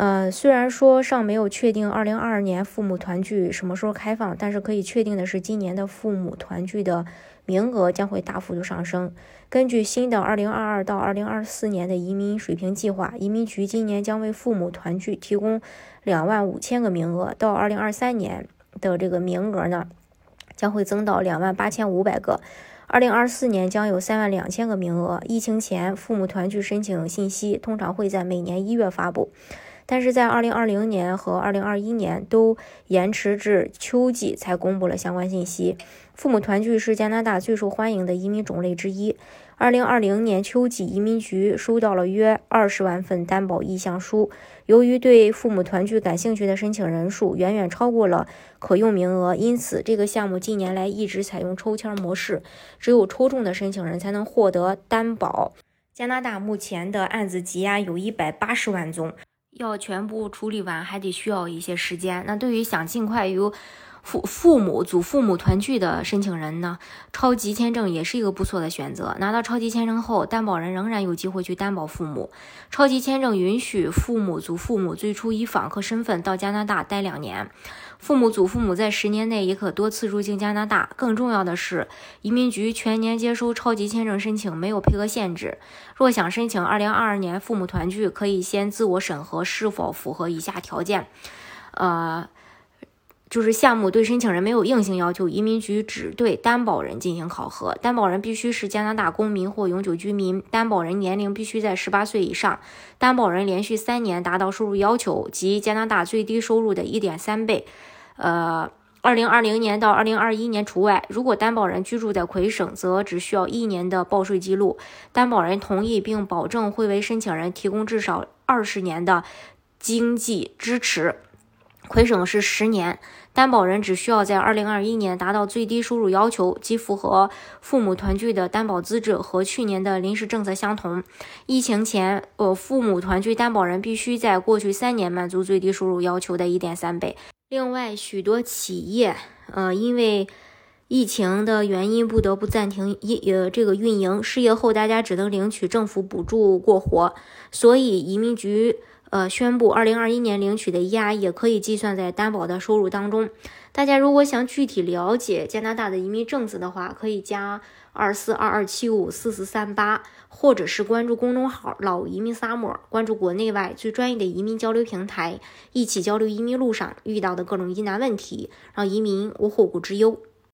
呃，虽然说尚没有确定二零二二年父母团聚什么时候开放，但是可以确定的是，今年的父母团聚的名额将会大幅度上升。根据新的二零二二到二零二四年的移民水平计划，移民局今年将为父母团聚提供两万五千个名额，到二零二三年的这个名额呢，将会增到两万八千五百个，二零二四年将有三万两千个名额。疫情前，父母团聚申请信息通常会在每年一月发布。但是在二零二零年和二零二一年都延迟至秋季才公布了相关信息。父母团聚是加拿大最受欢迎的移民种类之一。二零二零年秋季，移民局收到了约二十万份担保意向书。由于对父母团聚感兴趣的申请人数远远超过了可用名额，因此这个项目近年来一直采用抽签模式，只有抽中的申请人才能获得担保。加拿大目前的案子积压有一百八十万宗。要全部处理完，还得需要一些时间。那对于想尽快有父父母、祖父母团聚的申请人呢，超级签证也是一个不错的选择。拿到超级签证后，担保人仍然有机会去担保父母。超级签证允许父母、祖父母最初以访客身份到加拿大待两年，父母、祖父母在十年内也可多次入境加拿大。更重要的是，移民局全年接收超级签证申请，没有配额限制。若想申请2022年父母团聚，可以先自我审核是否符合以下条件，呃。就是项目对申请人没有硬性要求，移民局只对担保人进行考核。担保人必须是加拿大公民或永久居民，担保人年龄必须在十八岁以上，担保人连续三年达到收入要求即加拿大最低收入的一点三倍。呃，二零二零年到二零二一年除外。如果担保人居住在魁省，则只需要一年的报税记录。担保人同意并保证会为申请人提供至少二十年的经济支持。魁省是十年。担保人只需要在二零二一年达到最低收入要求，即符合父母团聚的担保资质，和去年的临时政策相同。疫情前，呃，父母团聚担保人必须在过去三年满足最低收入要求的一点三倍。另外，许多企业，呃，因为疫情的原因不得不暂停一呃这个运营，失业后大家只能领取政府补助过活，所以移民局。呃，宣布二零二一年领取的 EI 也可以计算在担保的收入当中。大家如果想具体了解加拿大的移民政策的话，可以加二四二二七五四四三八，或者是关注公众号“老移民沙漠”，关注国内外最专业的移民交流平台，一起交流移民路上遇到的各种疑难问题，让移民无后顾之忧。